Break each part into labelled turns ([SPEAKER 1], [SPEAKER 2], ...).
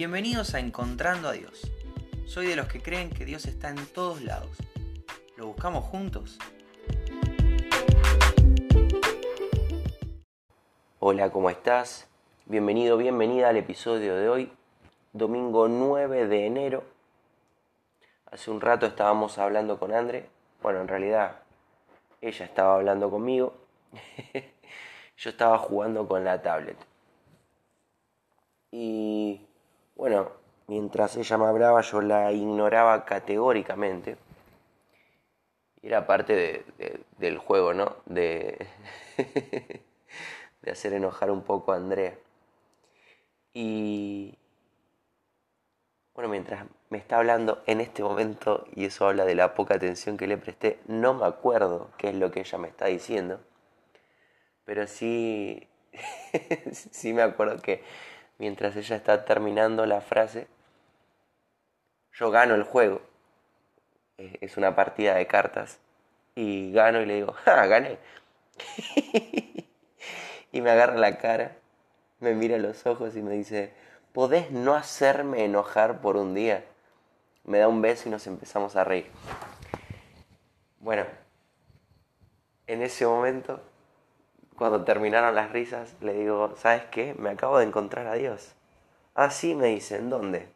[SPEAKER 1] Bienvenidos a Encontrando a Dios. Soy de los que creen que Dios está en todos lados. ¿Lo buscamos juntos?
[SPEAKER 2] Hola, ¿cómo estás? Bienvenido, bienvenida al episodio de hoy, domingo 9 de enero. Hace un rato estábamos hablando con André. Bueno, en realidad ella estaba hablando conmigo. Yo estaba jugando con la tablet. Y bueno, mientras ella me hablaba yo la ignoraba categóricamente. Era parte del juego, ¿no? De, de hacer enojar un poco a Andrea. Y bueno, mientras me está hablando en este momento, y eso habla de la poca atención que le presté, no me acuerdo qué es lo que ella me está diciendo, pero sí, sí me acuerdo que mientras ella está terminando la frase, yo gano el juego. Es una partida de cartas. Y gano y le digo, ¡ah, gané! y me agarra la cara, me mira los ojos y me dice, ¿podés no hacerme enojar por un día? Me da un beso y nos empezamos a reír. Bueno, en ese momento cuando terminaron las risas, le digo, ¿sabes qué? Me acabo de encontrar a Dios. Ah, me dice, ¿en dónde?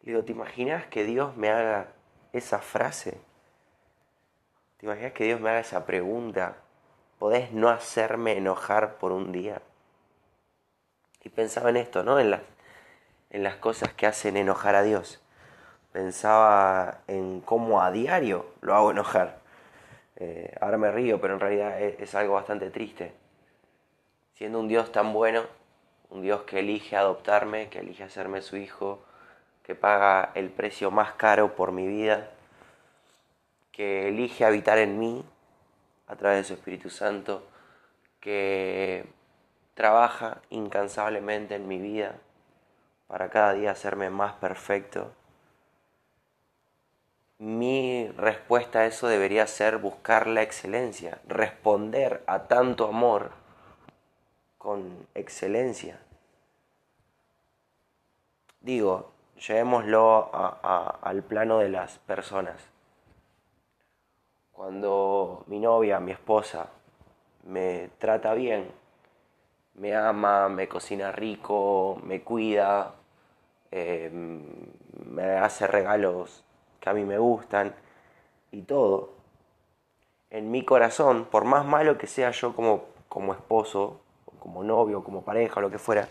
[SPEAKER 2] Le digo, ¿te imaginas que Dios me haga esa frase? ¿Te imaginas que Dios me haga esa pregunta? ¿Podés no hacerme enojar por un día? Y pensaba en esto, ¿no? En las, en las cosas que hacen enojar a Dios. Pensaba en cómo a diario lo hago enojar. Eh, ahora me río, pero en realidad es, algo bastante triste. Siendo un Dios tan bueno, un Dios que elige adoptarme, que elige hacerme su hijo, que paga el precio más caro por mi vida, que elige habitar en mí a través de su Espíritu Santo, que trabaja incansablemente en mi vida para cada día hacerme más perfecto mi respuesta a eso debería ser buscar la excelencia, responder a tanto amor con excelencia. Digo, llevémoslo al plano de las personas. Cuando mi novia, mi esposa, me trata bien, me ama, me cocina rico, me cuida, eh, me hace regalos que a mí me gustan y todo. En mi corazón, por más malo que sea yo como, como esposo, como novio, como pareja, o lo que fuera,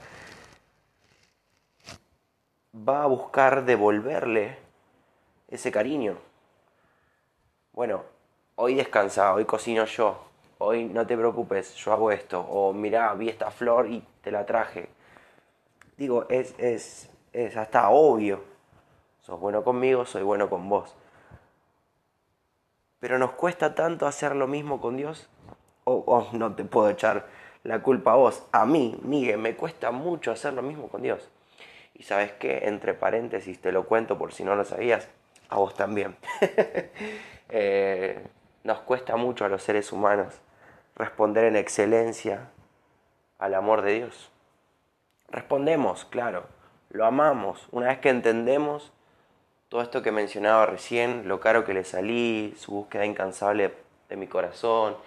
[SPEAKER 2] va a buscar devolverle ese cariño. Bueno, hoy descansa, hoy cocino yo, hoy no te preocupes, yo hago esto, o mira, vi esta flor y te la traje. Digo, es, es, es hasta obvio Sos bueno conmigo, soy bueno con vos. Pero nos cuesta tanto hacer lo mismo con Dios. O no te puedo echar la culpa a vos. A mí, Miguel, me cuesta mucho hacer lo mismo con Dios. Y sabes qué, entre paréntesis te lo cuento por si no lo sabías, a vos también. Eh, nos cuesta mucho a los seres humanos responder en excelencia al amor de Dios. Respondemos, claro, lo amamos. Una vez que entendemos todo esto que mencionaba recién, lo caro que le salí, su búsqueda incansable de mi corazón,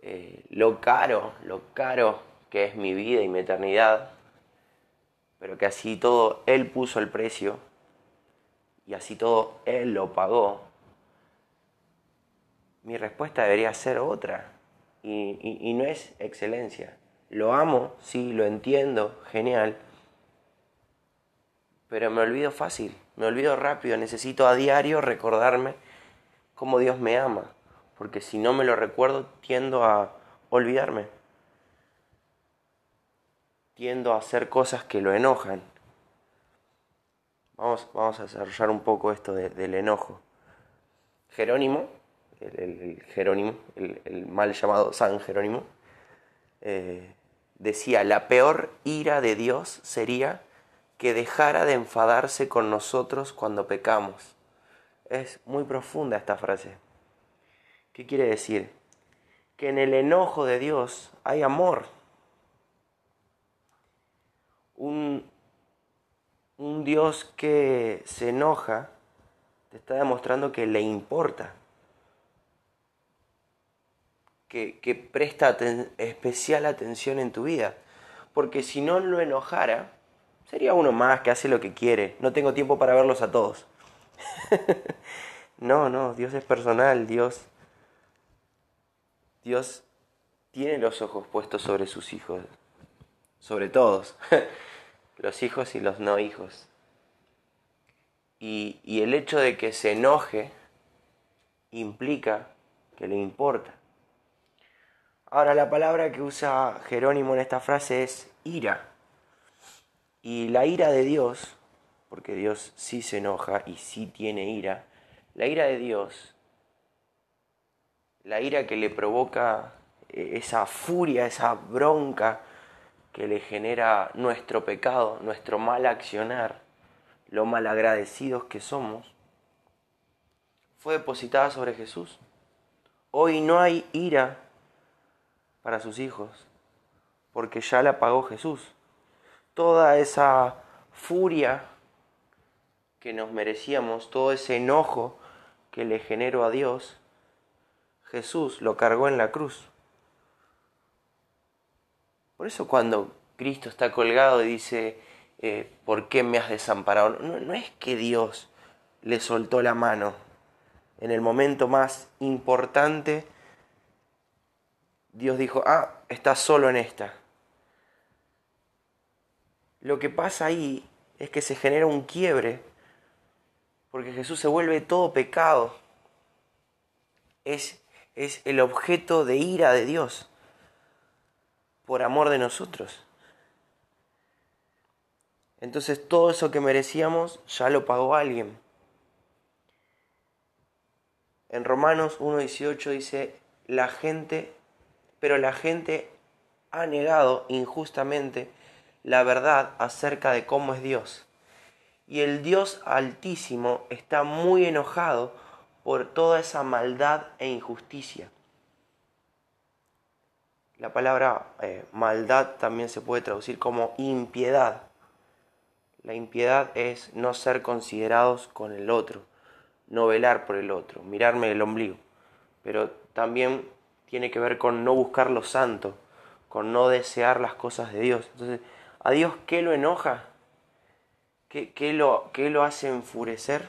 [SPEAKER 2] eh, lo caro, lo caro que es mi vida y mi eternidad, pero que así todo Él puso el precio y así todo Él lo pagó, mi respuesta debería ser otra y, y no es excelencia. Lo amo, sí, lo entiendo, genial, pero me olvido fácil me olvido rápido, necesito a diario recordarme cómo Dios me ama, porque si no me lo recuerdo tiendo a olvidarme, tiendo a hacer cosas que lo enojan. Vamos, vamos a desarrollar un poco esto del enojo. Jerónimo, el, Jerónimo, el, mal llamado San Jerónimo, eh, decía, la peor ira de Dios sería que dejara de enfadarse con nosotros cuando pecamos. Es muy profunda esta frase. ¿Qué quiere decir? Que en el enojo de Dios hay amor. Un, un Dios que se enoja te está demostrando que le importa, que, que presta especial atención en tu vida. Porque si no lo enojara, sería uno más que hace lo que quiere. No tengo tiempo para verlos a todos. no, no, Dios es personal, Dios. Dios tiene los ojos puestos sobre sus hijos, sobre todos, los hijos y los no hijos. Y, y, el hecho de que se enoje implica que le importa. Ahora la palabra que usa Jerónimo en esta frase es ira. Y la ira de Dios porque Dios sí se enoja y sí tiene ira, la ira de Dios, la ira que le provoca eh, esa furia, esa bronca que le genera nuestro pecado, nuestro mal accionar, lo malagradecidos que somos, fue depositada sobre Jesús. Hoy no hay ira para sus hijos, porque ya la pagó Jesús. Toda esa furia que nos merecíamos, todo ese enojo que le generó a Dios, Jesús lo cargó en la cruz. Por eso cuando Cristo está colgado y dice, eh, ¿por qué me has desamparado? No, no es que Dios le soltó la mano en el momento más importante. Dios dijo, ah, estás solo en esta. Lo que pasa ahí es que se genera un quiebre porque Jesús se vuelve todo pecado. Es, es el objeto de ira de Dios por amor de nosotros. Entonces todo eso que merecíamos ya lo pagó alguien. En Romanos 1.18 dice, la gente, pero la gente ha negado injustamente la verdad acerca de cómo es Dios y el Dios Altísimo está muy enojado por toda esa maldad e injusticia. La palabra eh, maldad también se puede traducir como impiedad. La impiedad es no ser considerados con el otro, no velar por el otro, mirarme el ombligo. Pero también tiene que ver con no buscar lo santo, con no desear las cosas de Dios. Entonces, ¿a Dios qué lo enoja? ¿Qué, lo, lo hace enfurecer?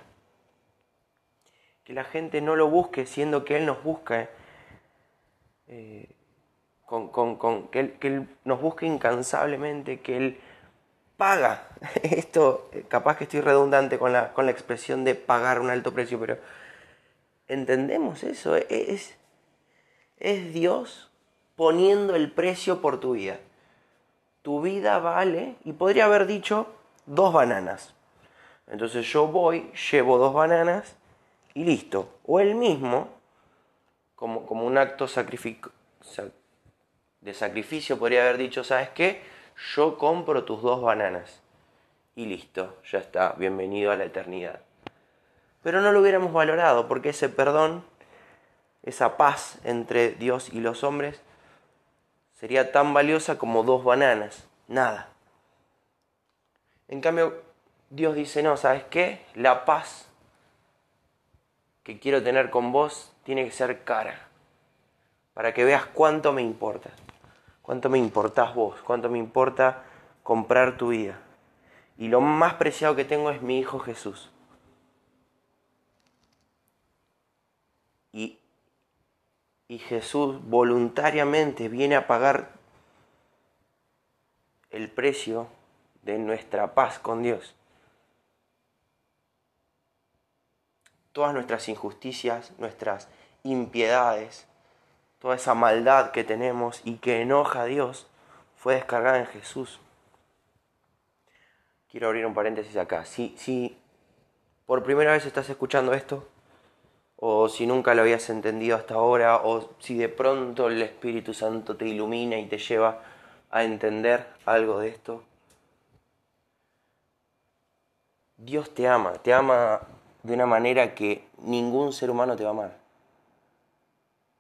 [SPEAKER 2] Que la gente no lo busque siendo que Él nos busca. Eh, con, que, él, nos busque incansablemente, que Él paga. Esto, eh, capaz que estoy redundante con la, con la expresión de pagar un alto precio, pero entendemos eso. Es, es Dios poniendo el precio por tu vida. Tu vida vale, y podría haber dicho, dos bananas. Entonces yo voy, llevo dos bananas y listo. O él mismo, como, como un acto de sacrificio, podría haber dicho, ¿sabes qué? Yo compro tus dos bananas. Y listo, ya está, bienvenido a la eternidad. Pero no lo hubiéramos valorado porque ese perdón, esa paz entre Dios y los hombres, sería tan valiosa como dos bananas. Nada. En cambio, Dios dice, no, ¿sabes qué? La paz que quiero tener con vos tiene que ser cara, para que veas cuánto me importa, cuánto me importás vos, cuánto me importa comprar tu vida. Y lo más preciado que tengo es mi Hijo Jesús. Y, y Jesús voluntariamente viene a pagar el precio de nuestra paz con Dios. Todas nuestras injusticias, nuestras impiedades, toda esa maldad que tenemos y que enoja a Dios, fue descargada en Jesús. Quiero abrir un paréntesis acá. Si, si por primera vez estás escuchando esto, o si nunca lo habías entendido hasta ahora, o si de pronto el Espíritu Santo te ilumina y te lleva a entender algo de esto, Dios te ama, te ama de una manera que ningún ser humano te va a amar.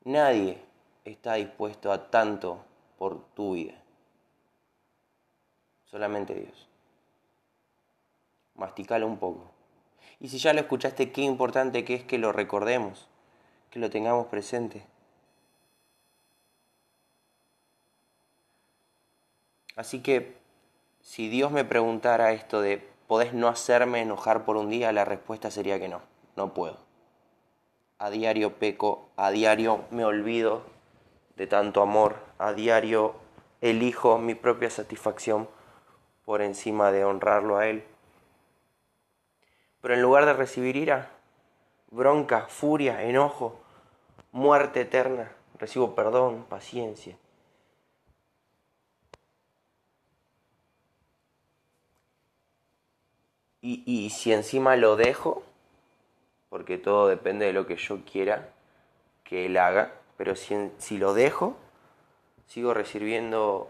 [SPEAKER 2] Nadie está dispuesto a tanto por tu vida. Solamente Dios. masticalo un poco. Y si ya lo escuchaste, qué importante que es que lo recordemos, que lo tengamos presente. Así que si Dios me preguntara esto de, ¿podés no hacerme enojar por un día? La respuesta sería que no, no puedo. A diario peco, a diario me olvido de tanto amor, a diario elijo mi propia satisfacción por encima de honrarlo a Él. Pero en lugar de recibir ira, bronca, furia, enojo, muerte eterna, recibo perdón, paciencia. Y, si encima lo dejo, porque todo depende de lo que yo quiera que Él haga, pero si, si lo dejo, sigo recibiendo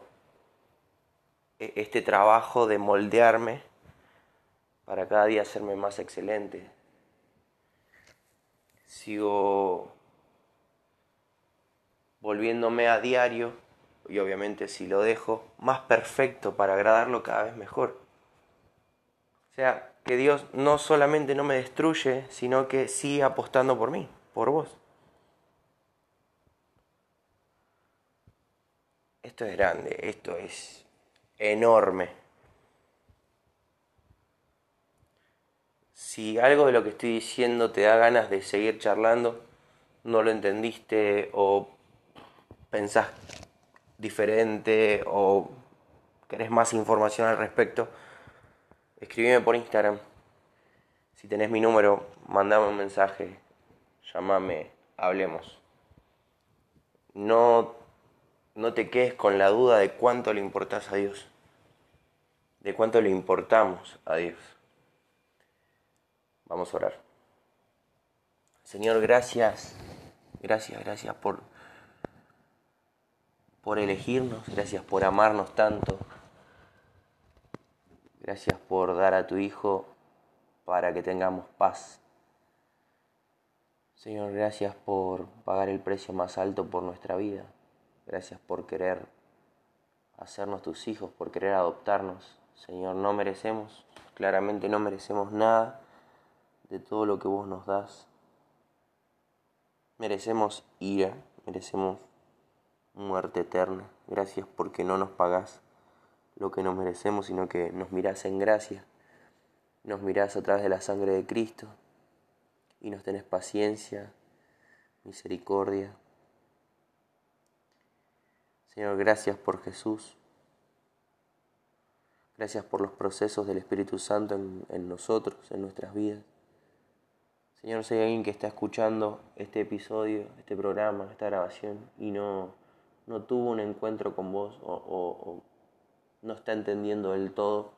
[SPEAKER 2] e, este trabajo de moldearme para cada día hacerme más excelente. Sigo volviéndome a diario y obviamente si lo dejo más perfecto para agradarlo cada vez mejor. O sea, que Dios no solamente no me destruye, sino que sigue apostando por mí, por vos. Esto es grande, esto es enorme. Si algo de lo que estoy diciendo te da ganas de seguir charlando, no lo entendiste o pensás diferente o querés más información al respecto, escríbeme por Instagram. Si tenés mi número, mandame un mensaje, llámame, hablemos. No no te quedes con la duda de cuánto le importas a Dios, de cuánto le importamos a Dios. Vamos a orar. Señor, gracias, gracias, gracias por, por elegirnos, gracias por amarnos tanto, gracias por dar a tu Hijo para que tengamos paz. Señor, gracias por pagar el precio más alto por nuestra vida. Gracias por querer hacernos tus hijos, por querer adoptarnos. Señor, no merecemos, claramente no merecemos nada de todo lo que vos nos das. Merecemos ira, merecemos muerte eterna. Gracias porque no nos pagás lo que nos merecemos, sino que nos mirás en gracia. Nos mirás a través de la sangre de Cristo y nos tenés paciencia, misericordia, Señor, gracias por Jesús. Gracias por los procesos del Espíritu Santo en, nosotros, en nuestras vidas. Señor, si hay alguien que está escuchando este episodio, este programa, esta grabación y no, no tuvo un encuentro con vos o, no está entendiendo del todo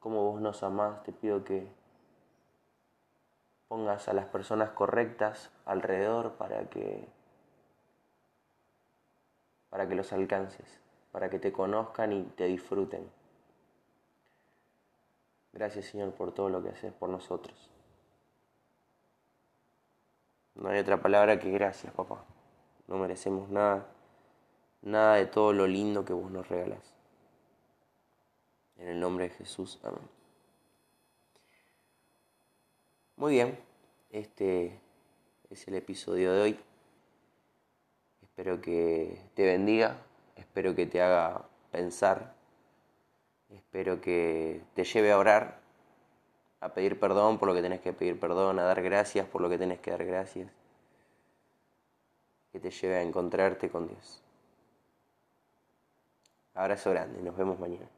[SPEAKER 2] cómo vos nos amás, te pido que pongas a las personas correctas alrededor para que para que los alcances, para que te conozcan y te disfruten. Gracias Señor por todo lo que haces por nosotros. No hay otra palabra que gracias, papá. No merecemos nada, nada de todo lo lindo que vos nos regalas. En el nombre de Jesús, amén. Muy bien, este es el episodio de hoy. Espero que te bendiga, espero que te haga pensar, espero que te lleve a orar, a pedir perdón por lo que tenés que pedir perdón, a dar gracias por lo que tenés que dar gracias, que te lleve a encontrarte con Dios. Abrazo grande, nos vemos mañana.